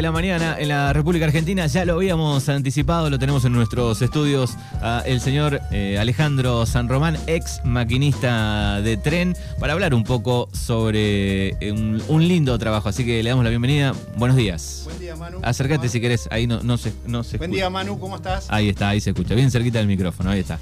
de la mañana en la República Argentina. Ya lo habíamos anticipado, lo tenemos en nuestros estudios. el señor eh, Alejandro San Román, ex maquinista de tren, para hablar un poco sobre eh, un, lindo trabajo. Así que le damos la bienvenida. Buenos días. Buen día, Manu. Acércate si querés. Ahí no, no se, no se Buen día, Manu. ¿Cómo estás? Ahí está, ahí se escucha. Bien cerquita del micrófono. Ahí está.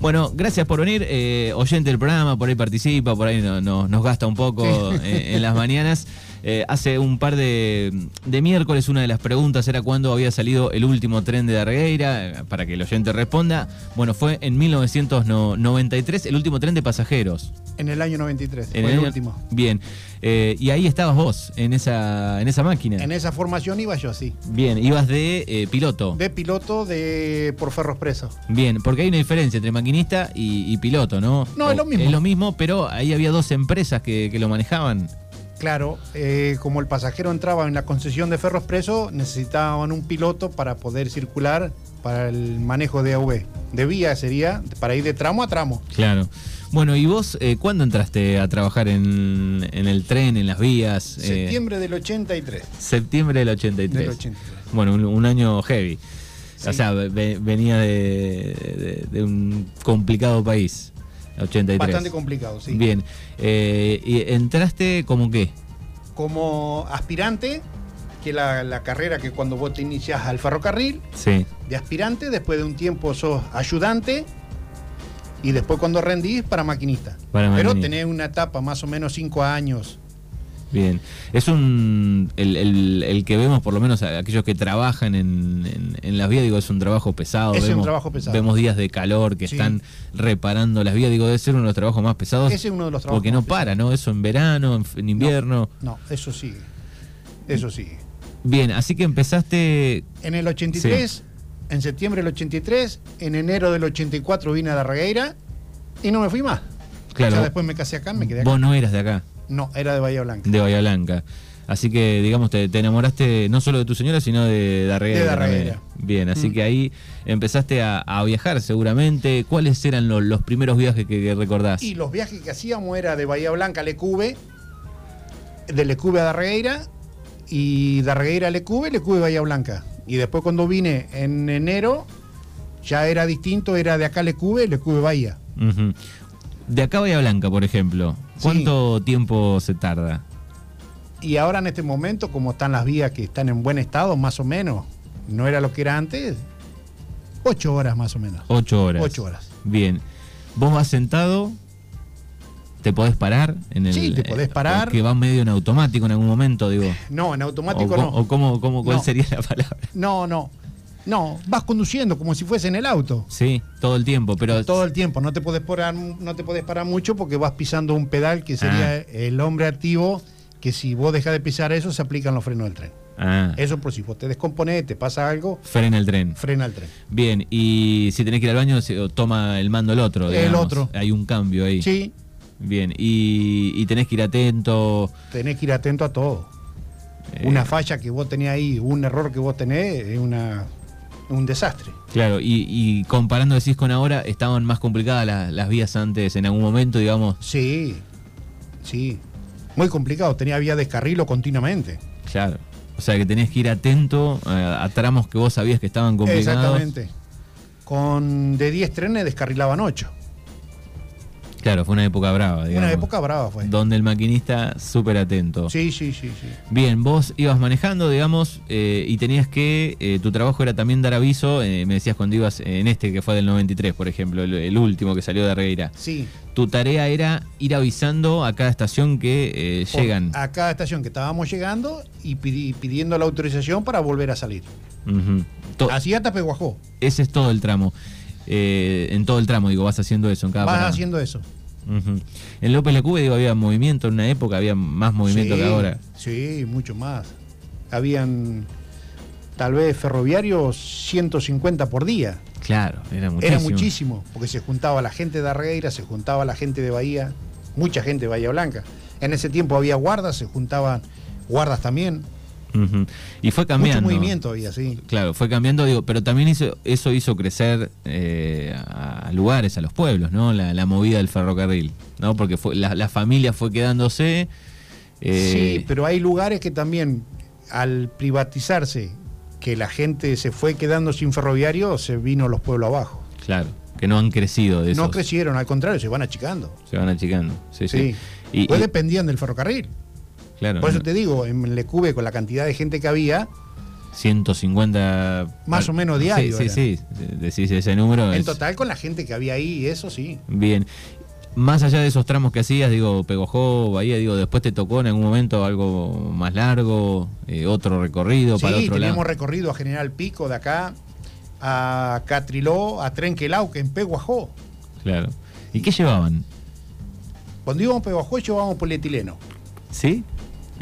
Bueno, gracias por venir. Eh, oyente del programa, por ahí participa, por ahí nos gasta un poco en las mañanas. Eh, hace un par de, miércoles una de las preguntas era cuándo había salido el último tren de Dargueira, eh, para que el oyente responda. Bueno, fue en 1993 el último tren de pasajeros. En el año 93, en el, último. Bien, eh, y ahí estabas vos, en esa, en esa máquina. En esa formación iba yo, sí. Bien, ibas de piloto. De piloto de por Ferro Expreso. Bien, porque hay una diferencia entre maquinista y, piloto, ¿no? No, es lo mismo. Es lo mismo, pero ahí había dos empresas que, que lo manejaban. Claro, eh, como el pasajero entraba en la concesión de Ferro Expreso, necesitaban un piloto para poder circular para el manejo de AV. De vía sería para ir de tramo a tramo. Claro. Bueno, ¿y vos eh, cuándo entraste a trabajar en, el tren, en las vías? Eh, septiembre del 83. Septiembre del 83. Bueno, un, año heavy. O sea, venía de, un complicado país. 83. Bastante complicado, sí. Bien. Eh, ¿Y entraste como qué? Como aspirante, que es la, carrera que cuando vos te inicias al ferrocarril, sí. de aspirante, después de un tiempo sos ayudante y después cuando rendís para maquinista. Pero tenés una etapa más o menos cinco años Bien, es un. El, que vemos, por lo menos aquellos que trabajan en, las vías, digo, es un trabajo pesado. Es vemos, un trabajo pesado. Vemos días de calor que están reparando las vías, digo, debe ser uno de los trabajos más pesados. Ese es uno de los trabajos Porque no para, ¿no? Eso en verano, en, invierno. No, eso sí. Eso sí. Bien, así que empezaste. En el 83, en septiembre del 83, en enero del 84 vine a la Regueira y no me fui más. Claro. después me casé acá, me quedé acá. Vos no eras de acá. No, era de Bahía Blanca. De Bahía Blanca. Así que, digamos, te, enamoraste no solo de tu señora, sino de Darreguera. De Bien, así mm. que ahí empezaste a, viajar seguramente. ¿Cuáles eran los, primeros viajes que, recordás? Y los viajes que hacíamos era de Bahía Blanca a Lecube, de Lecube a Darregueira, y Darregueira a Lecube, Lecube a Bahía Blanca. Y después cuando vine en enero, ya era distinto, era de acá a Lecube, Lecube Bahía. De acá a Bahía Blanca, por ejemplo, ¿cuánto tiempo se tarda? Y ahora en este momento, como están las vías que están en buen estado, más o menos, no era lo que era antes, ocho horas más o menos. Ocho horas. Ocho horas. Bien. ¿Vos vas sentado? ¿Te podés parar? En el, sí, te podés parar. Que va medio en automático en algún momento, digo. No, en automático no. ¿O cómo, cómo, cuál sería la palabra? No, no. No, vas conduciendo como si fuese en el auto. Sí, todo el tiempo, pero todo el tiempo. No te puedes parar, no te puedes parar mucho porque vas pisando un pedal que sería ah. el hombre activo. Que si vos dejas de pisar eso, se aplican los frenos del tren. Ah. Eso por si vos te descompones, te pasa algo. Frena el tren. Frena el tren. Bien, y si tenés que ir al baño, toma el mando el otro. El otro. Hay un cambio ahí. Sí. Bien, y, y tenés que ir atento. Tenés que ir atento a todo. Eh. Una falla que vos tenés ahí, un error que vos tenés, es una un desastre. Claro, y, comparando decís con ahora, estaban más complicadas las, vías antes en algún momento, digamos. Sí, sí. Muy complicado, tenía vía de descarrilo continuamente. Claro. O sea que tenías que ir atento a, tramos que vos sabías que estaban complicados. Exactamente. Con de 10 trenes descarrilaban 8. Claro, fue una época brava, digamos. Una época brava fue. Donde el maquinista súper atento. Sí, sí, sí, sí. Bien, vos ibas manejando, digamos, eh, y tenías que, eh, tu trabajo era también dar aviso, eh, me decías cuando ibas en este que fue del 93, por ejemplo, el, último que salió de Regueira. Sí. Tu tarea era ir avisando a cada estación que llegan. A cada estación que estábamos llegando y pidiendo la autorización para volver a salir. Así hasta Peguajó. Ese es todo el tramo. Eh, en todo el tramo, digo, vas haciendo eso en cada Vas haciendo eso. En López Lecube, digo, había movimiento en una época, había más movimiento que ahora. Sí, mucho más. Habían tal vez ferroviarios 150 por día. Claro, era muchísimo. Era muchísimo, porque se juntaba la gente de Arreira, se juntaba la gente de Bahía, mucha gente de Bahía Blanca. En ese tiempo había guardas, se juntaban guardas también. Y fue cambiando. Mucho movimiento había, sí. Claro, fue cambiando, digo, pero también hizo, eso hizo crecer eh, a lugares, a los pueblos, ¿no? La, movida del ferrocarril, ¿no? Porque fue, la, familia fue quedándose. Eh, sí, pero hay lugares que también al privatizarse, que la gente se fue quedando sin ferroviario, se vino los pueblos abajo. Claro, que no han crecido de eso. No crecieron, al contrario, se van achicando. Se van achicando, sí, sí. Sí. Y, pues y- dependían del ferrocarril. Claro, Por eso no, te digo, en Lecube, con la cantidad de gente que había, 150... Más o menos diario Sí, sí, sí, decís ese número. en es- total con la gente que había ahí, eso sí. Bien. Más allá de esos tramos que hacías, digo, Pegojó, Bahía, digo, después te tocó en algún momento algo más largo, eh, otro recorrido para Sí, otro teníamos lado. recorrido a General Pico de acá, a Catriló, a Trenquelau, que en Peguajó. Claro. ¿Y qué llevaban? Cuando íbamos a Peguajó llevábamos polietileno. ¿Sí?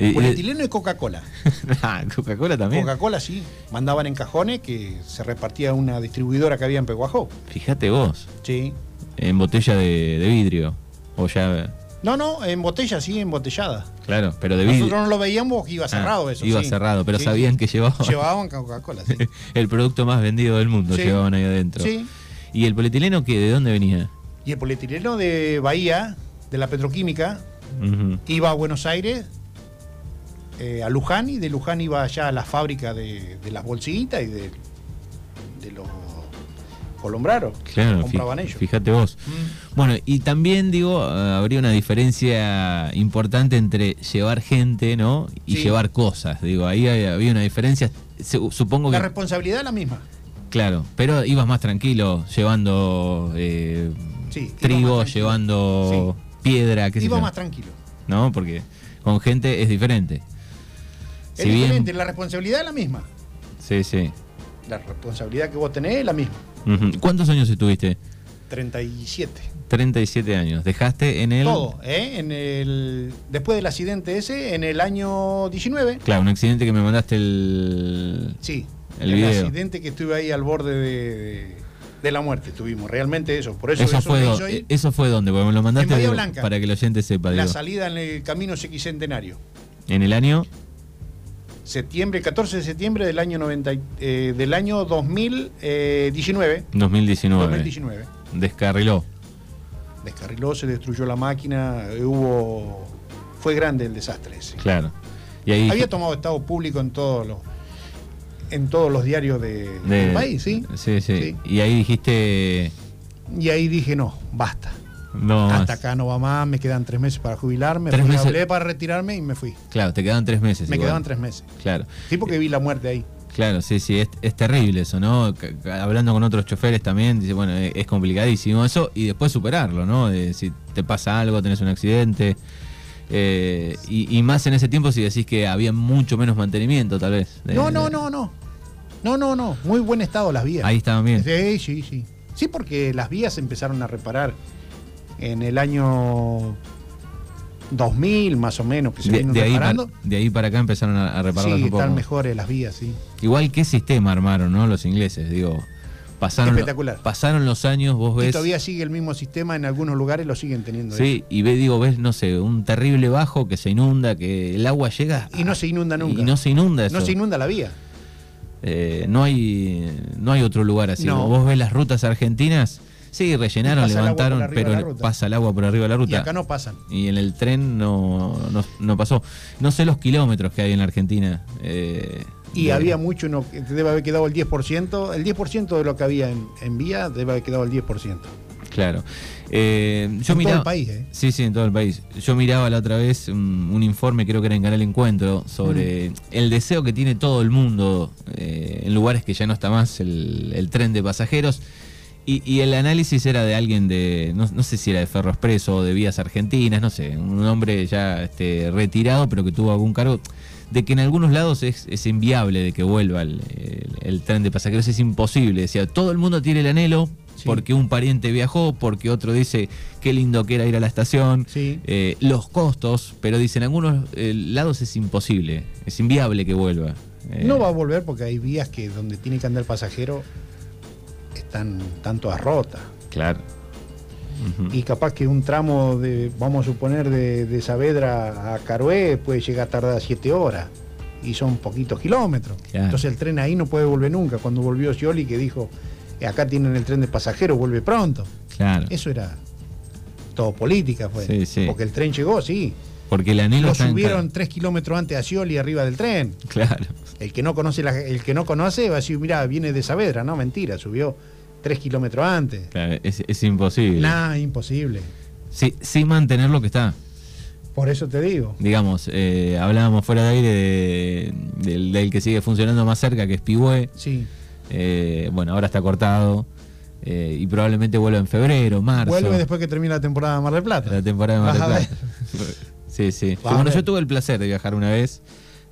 Eh, Polietileno y Coca-Cola. ah, Coca-Cola también. Coca-Cola sí, mandaban en cajones que se repartía una distribuidora que había en Peguajó. Fíjate vos, Sí. en botella de, de vidrio. O ya. No, no, en botella sí, embotellada. Claro, pero de vidrio. Nosotros no lo veíamos porque iba cerrado Ah, eso. Iba sí. cerrado, pero Sí, sabían sí. que llevaban Llevaban Coca-Cola, sí. el producto más vendido del mundo, llevaban ahí adentro. Sí. ¿Y el polietileno que de dónde venía? Y el polietileno de Bahía, de la petroquímica, Ujú. iba a Buenos Aires, eh, a Luján, y de Luján iba allá a la fábrica de, de las bolsitas y de, de los colombraros. Claro, compraban ellos. fíjate vos. Mm. Bueno, y también digo, eh, habría una diferencia importante entre llevar gente, ¿no? Y Sí. llevar cosas. Digo, ahí había una diferencia. Supongo La que. responsabilidad es la misma. Claro, pero ibas más tranquilo, llevando eh, Sí, trigo, llevando piedra, qué Iba más tranquilo. ¿No? Porque con gente es diferente. Es diferente, la responsabilidad es la misma. Sí, sí. La responsabilidad que vos tenés es la misma. ¿Cuántos años estuviste? 37. 37 años. Dejaste en el. Todo, ¿eh? En el, después del accidente ese, en el año 19. Claro, un accidente que me mandaste el. Sí. El el video. accidente que estuve ahí al borde de, de la muerte tuvimos. Realmente eso. Por eso, Eso, eso fue do- eso fue donde, porque me lo mandaste digo, Blanca. para que el oyente sepa. la digo. salida en el camino Sequicentenario. en el año Septiembre, 14 de septiembre del año 90, y- eh, del año 2019. 2019. 2019. Descarriló. Descarriló, se destruyó la máquina, eh, hubo. Fue grande el desastre ese. Claro. Y ahí Había tomado estado público en todos los en todos los diarios de- de- del país, ¿sí? Sí, sí, Sí. Y ahí dijiste. Y ahí dije, no, basta. No. Hasta más. acá no va más, me quedan tres meses para jubilarme. ¿Tres meses? hablé para retirarme y me fui. Claro, te quedaban tres meses. Me igual. quedaban tres meses. Claro. Sí, porque vi la muerte ahí. Claro, sí, sí, es, es terrible eso, ¿no? Hablando con otros choferes también, dice, bueno, es, es complicadísimo eso y después superarlo, ¿no? De si te pasa algo, tenés un accidente. eh, y, y más en ese tiempo si decís que había mucho menos mantenimiento, tal vez. de- No, no, de- no, no. No, no, no. Muy buen estado las vías. Ahí estaban bien. Sí, sí, sí. Sí, porque las vías se empezaron a reparar en el año 2000, más o menos, que se De, de ahí para, de ahí para acá empezaron a, a repararlas Sí, un poco. están mejores las vías, sí. Igual qué sistema armaron, ¿no? Los ingleses, digo. Pasaron, Espectacular. pasaron los años, vos Y ves. todavía sigue el mismo sistema, en algunos lugares lo siguen teniendo. Sí, y ve, digo, ves, no sé, un terrible bajo que se inunda, que el agua llega. Y no se inunda nunca. Y no se inunda eso. No se inunda la vía. Eh, no hay no hay otro lugar así. No. Vos ves las rutas argentinas, sí, rellenaron, Y levantaron, pero pasa el agua por arriba de la Y ruta. acá no pasan. Y en el tren no, no, no pasó. No sé los kilómetros que hay en la Argentina. eh, Y de- había mucho, no, debe haber quedado el 10%. El 10% de lo que había en, en vía debe haber quedado el 10%. Claro. Eh, yo en todo miraba, el país, ¿eh? Sí, sí, en todo el país. Yo miraba la otra vez un, un informe, creo que era en Canal Encuentro, sobre el deseo que tiene todo el mundo eh, en lugares que ya no está más el, el tren de pasajeros. Y, y el análisis era de alguien de, no, no sé si era de Ferro Expreso o de Vías Argentinas, no sé, un hombre ya este, retirado, pero que tuvo algún cargo, de que en algunos lados es, es inviable de que vuelva el, el- el tren de pasajeros, es imposible. Decía, todo el mundo tiene el anhelo, Sí. porque un pariente viajó, porque otro dice qué lindo que era ir a la estación, Sí. eh, los costos, pero dicen en algunos eh, lados es imposible, es inviable que vuelva. Eh, No va a volver porque hay vías que donde tiene que andar el pasajero están tanto a rotas. Claro. Y capaz que un tramo de, vamos a suponer, de, de Saavedra a Carué puede llegar a tardar 7 horas. Y son poquitos kilómetros. Claro. Entonces el tren ahí no puede volver nunca. Cuando volvió Scioli que dijo, "Eh, acá tienen el tren de pasajeros, vuelve pronto. Claro. Eso era todo política, fue. Sí, sí. Porque el tren llegó, sí. Porque el anhelo Lo en subieron tres kilómetros antes a Scioli arriba del tren. Claro. El que no conoce, la- el que no conoce va a decir, mira, viene de Saavedra, no, mentira, subió tres kilómetros antes. Claro, es, es imposible. Nada, imposible. Sí, sin mantener lo que está. Por eso te digo. Digamos, eh, hablábamos fuera de aire de- del, del que sigue funcionando más cerca, que es Pigüé. Sí. Eh, bueno, ahora está cortado. eh, y probablemente vuelva en febrero, marzo. Vuelve después que termina la temporada de Mar del Plata. La temporada de Mar del. Plata. Sí, sí. Vas Bueno, yo tuve el placer de viajar una vez,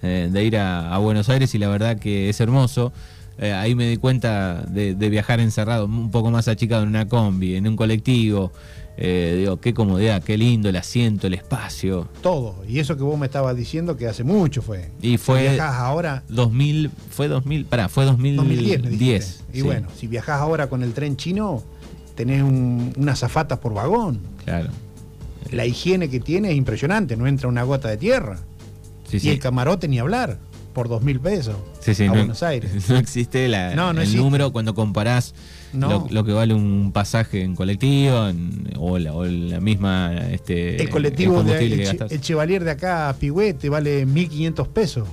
eh, de ir a, a Buenos Aires y la verdad que es hermoso. Eh, ahí me di cuenta de, de viajar encerrado, un poco más achicado en una combi, en un colectivo. Eh, digo, qué comodidad, qué lindo el asiento, el espacio. Todo. Y eso que vos me estabas diciendo que hace mucho fue. Y fue- Si viajás ahora, 2000, fue 2000, pará, fue 2010. 2010, me dijiste. Y sí, bueno, si viajás ahora con el tren chino, tenés un- unas zafatas por vagón. Claro. La higiene que tiene es impresionante, no entra una gota de tierra. Sí, Y sí. el camarote ni hablar, por dos mil pesos. Sí, sí, a no, Buenos Aires. no existe la- No, no el existe. número cuando comparás lo, lo que vale un pasaje en colectivo en- o, la, o la misma este, El colectivo de el, Che- gastás. el Chevalier de acá a Pigüé te vale 1.500 pesos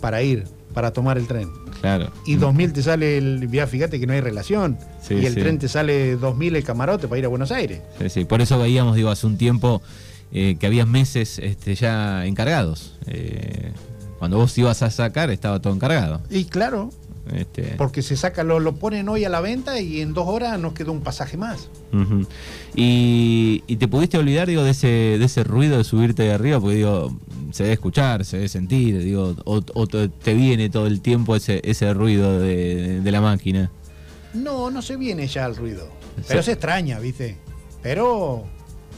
para ir, para tomar el tren. Claro. Y 2.000 te sale el viaje, fíjate que no hay relación. Sí, y el tren te sale 2.000 el camarote para ir a Buenos Aires. Sí, sí. Por eso veíamos, digo, hace un tiempo eh, que había meses este, ya encargados. Eh, cuando vos ibas a sacar estaba todo encargado. Y claro, Este, porque se saca, lo, lo ponen hoy a la venta y en dos horas nos quedó un pasaje más. Y, y te pudiste olvidar, digo, de ese, de ese ruido de subirte de arriba, porque digo, se debe escuchar, se debe sentir, digo, o, o te te viene todo el tiempo ese, ese ruido de, de la máquina. No, no se viene ya el ruido. Pero Sí. se extraña, ¿viste? Pero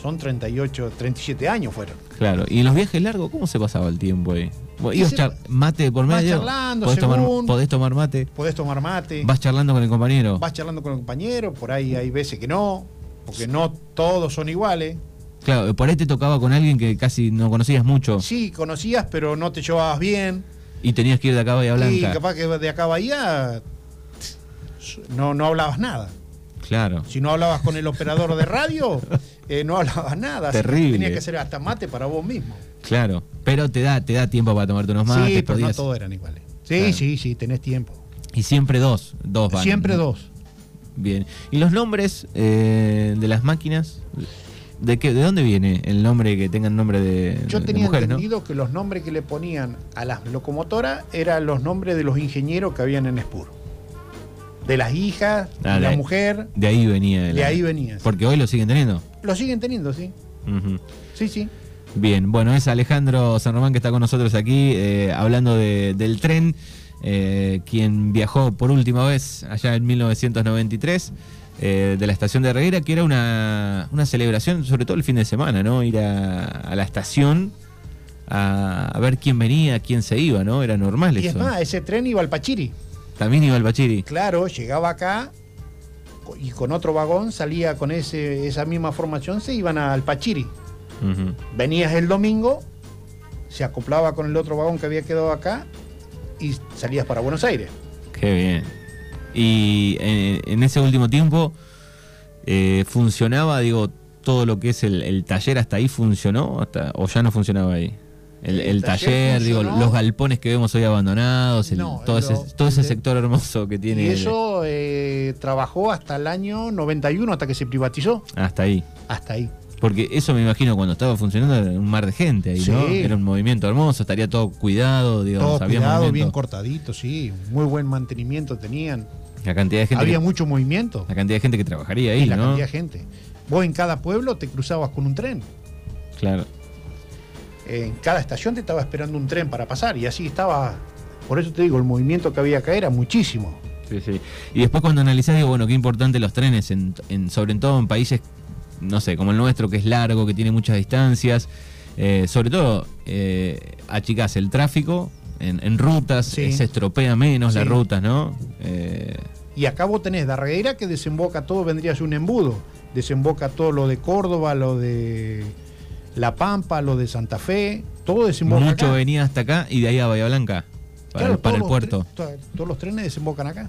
son 38, 37 años fueron. Claro. Y en los viajes largos, ¿cómo se pasaba el tiempo ahí? Y ibas se- char- mate por vas medio. charlando, podés, tomar, según- podés tomar mate. Podés tomar mate, Vas charlando con el compañero. vas charlando con el compañero, por ahí hay veces que no, porque no todos son iguales. Claro, por ahí te tocaba con alguien que casi no conocías mucho Sí, conocías, pero no te llevabas bien. y tenías que ir de acá a Bahía Y Blanca. capaz que de acá a Bahía no, no hablabas nada. Claro. Si no hablabas con el operador de radio, eh, no hablabas nada. Terrible. Tenías que hacer hasta mate para vos mismo. Claro. Pero te da, te da tiempo para tomarte unos mates. sí, pero no todos eran iguales. Sí, Claro. sí, sí, tenés tiempo. Y siempre dos. Dos van. Siempre dos. Bien. ¿Y los nombres eh, de las máquinas? ¿De qué, ¿De dónde viene el nombre que tengan nombre de, Yo de tenía no? entendido que los nombres que le ponían a las locomotoras eran los nombres de los ingenieros que habían en Spur. De las hijas, Ah, de la de- mujer, De ahí venía. el- de ahí venía. Porque hoy lo siguen teniendo. Lo siguen teniendo, sí. Sí, sí. Bien, bueno, es Alejandro San Román que está con nosotros aquí eh, hablando de- del tren, eh, quien viajó por última vez allá en 1993 eh, de la estación de Reguera, que era una, una celebración, sobre todo el fin de semana, ¿no? Ir a, a la estación a, a ver quién venía, quién se iba, ¿no? Era normal Y es eso. más, ese tren iba al Pachiri. También iba el Bachiri. Claro, llegaba acá y con otro vagón salía con ese, esa misma formación, se iban al Pachiri. Venías el domingo, se acoplaba con el otro vagón que había quedado acá y salías para Buenos Aires. Qué bien. Y en ese último tiempo eh, funcionaba, digo, todo lo que es el, el taller hasta ahí funcionó hasta, o ya no funcionaba ahí. El, El el taller taller, digo, los galpones que vemos hoy abandonados, No, todo, lo- ese, todo ese sector hermoso que tiene. Y eso eh, trabajó hasta el año 91, hasta que se privatizó. hasta ahí. Hasta ahí. Porque eso me imagino cuando estaba funcionando era un mar de gente ahí, ¿no? Sí. Era un movimiento hermoso, estaría todo cuidado, digamos, Todo había cuidado, movimiento. bien cortadito, sí. Muy buen mantenimiento tenían. La cantidad de gente, Había que, mucho movimiento. la cantidad de gente que trabajaría ahí, y la ¿no? cantidad de gente. Vos en cada pueblo te cruzabas con un tren. Claro. En cada estación te estaba esperando un tren para pasar. Y así estaba. Por eso te digo, el movimiento que había acá era muchísimo. Sí, sí. Y después cuando analizás, digo, bueno, qué importante los trenes, en, en- sobre todo en países, no sé, como el nuestro, que es largo, que tiene muchas distancias. Eh, sobre todo, eh, achicás el tráfico en, en rutas, Sí. eh, se estropea menos las Sí. rutas, ¿no? Eh, Y acá vos tenés Darreguera que desemboca todo, vendría a ser un embudo. Desemboca todo lo de Córdoba, lo de La Pampa, lo de Santa Fe. Todo desemboca mucho acá. venía hasta acá y de ahí a Bahía Blanca. Para, Claro, para el puerto. todos los trenes desembocan acá.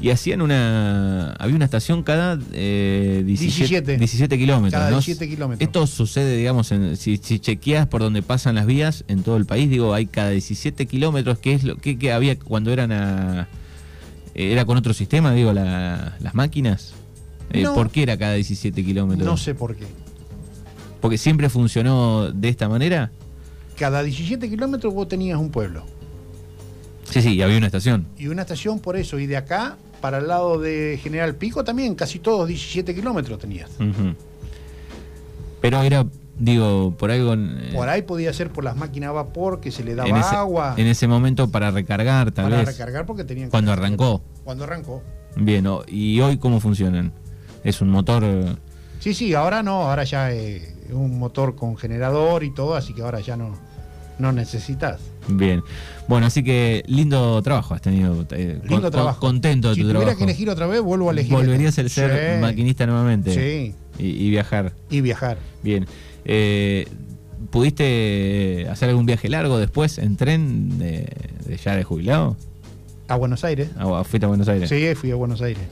Y hacían una. Había una estación cada eh, 17, 17. 17 kilómetros. Cada ¿no? 17 kilómetros. Esto sucede, digamos, en- si, si chequeas por donde pasan las vías en todo el país, digo, hay cada 17 kilómetros, que es lo que, que había cuando eran a. eh, ¿Era con otro sistema, digo, la- las máquinas? Eh, No. ¿Por qué era cada 17 kilómetros? No sé por qué. ¿Porque siempre funcionó de esta manera? Cada 17 kilómetros vos tenías un pueblo. Sí, sí, y había una estación. Y una estación por eso. Y de acá, para el lado de General Pico, también casi todos 17 kilómetros tenías. Pero era, digo, por algo. eh, Por ahí podía ser por las máquinas a vapor que se le daba en ese, agua en ese momento para recargar, tal para vez. recargar porque tenían que Cuando arrancó. Cuando arrancó. Bien, ¿y hoy cómo funcionan? ¿Es un motor? eh, Sí, sí, ahora no, ahora ya es un motor con generador y todo, así que ahora ya no, no necesitas. Bien. Bueno, así que lindo trabajo has tenido. eh, Lindo con- trabajo. Contento de si tu tuviera trabajo. que elegir otra vez, vuelvo a elegir. Volverías a esto. ser Sí, maquinista nuevamente. Sí, Y, y viajar. y viajar. Bien. Eh, ¿Pudiste hacer algún viaje largo después en tren de, de ya de jubilado? A Buenos Aires. Ah, ¿Fuiste a Buenos Aires? Sí, fui a Buenos Aires.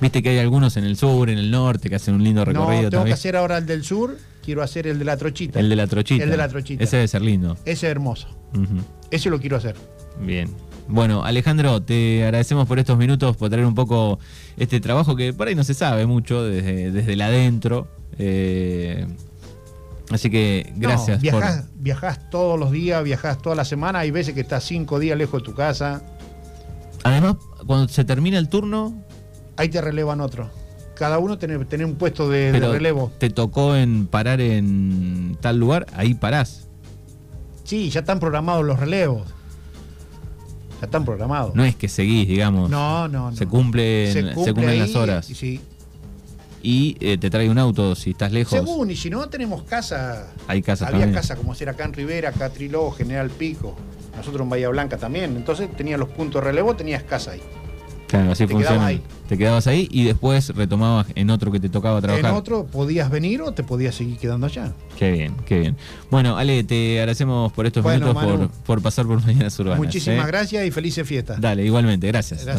Viste que hay algunos en el sur, en el norte, que hacen un lindo No, recorrido tengo que hacer ahora el del sur, quiero hacer el de la trochita. El de la trochita. El de la trochita. Ese debe ser lindo. Ese es hermoso. Ujú. Ese lo quiero hacer. Bien. Bueno, Alejandro, te agradecemos por estos minutos, por traer un poco este trabajo que por ahí no se sabe mucho desde, desde el adentro. Eh, así que gracias No, viajás, por. viajás todos los días, viajás toda la semana. Hay veces que estás cinco días lejos de tu casa. Además, cuando se termina el turno, Ahí te relevan otro. Cada uno tiene, tiene un puesto de, relevo. te tocó en parar en tal lugar, ahí parás. Sí, ya están programados los relevos. Ya están programados. No es que seguís, digamos. no, no. no. Se cumplen, se cumple cumplen ahí, las horas. y- Sí. Y eh, te trae un auto si estás lejos. Según, y si no, tenemos casa. Hay casas Había también. casa como hacer acá en Rivera, acá Triló, General Pico. Nosotros en Bahía Blanca también. Entonces tenías los puntos de relevo, tenías casa ahí. Claro, así Te funciona. quedabas ahí. Te quedabas ahí y después retomabas en otro que te tocaba trabajar. En otro podías venir o te podías seguir quedando allá. Qué bien, qué bien. Bueno, Ale, te agradecemos por estos Bueno, minutos por, Manu. por pasar por Mañanas Urbanas. Muchísimas ¿eh? gracias y felices fiestas. Dale, igualmente, gracias. Gracias.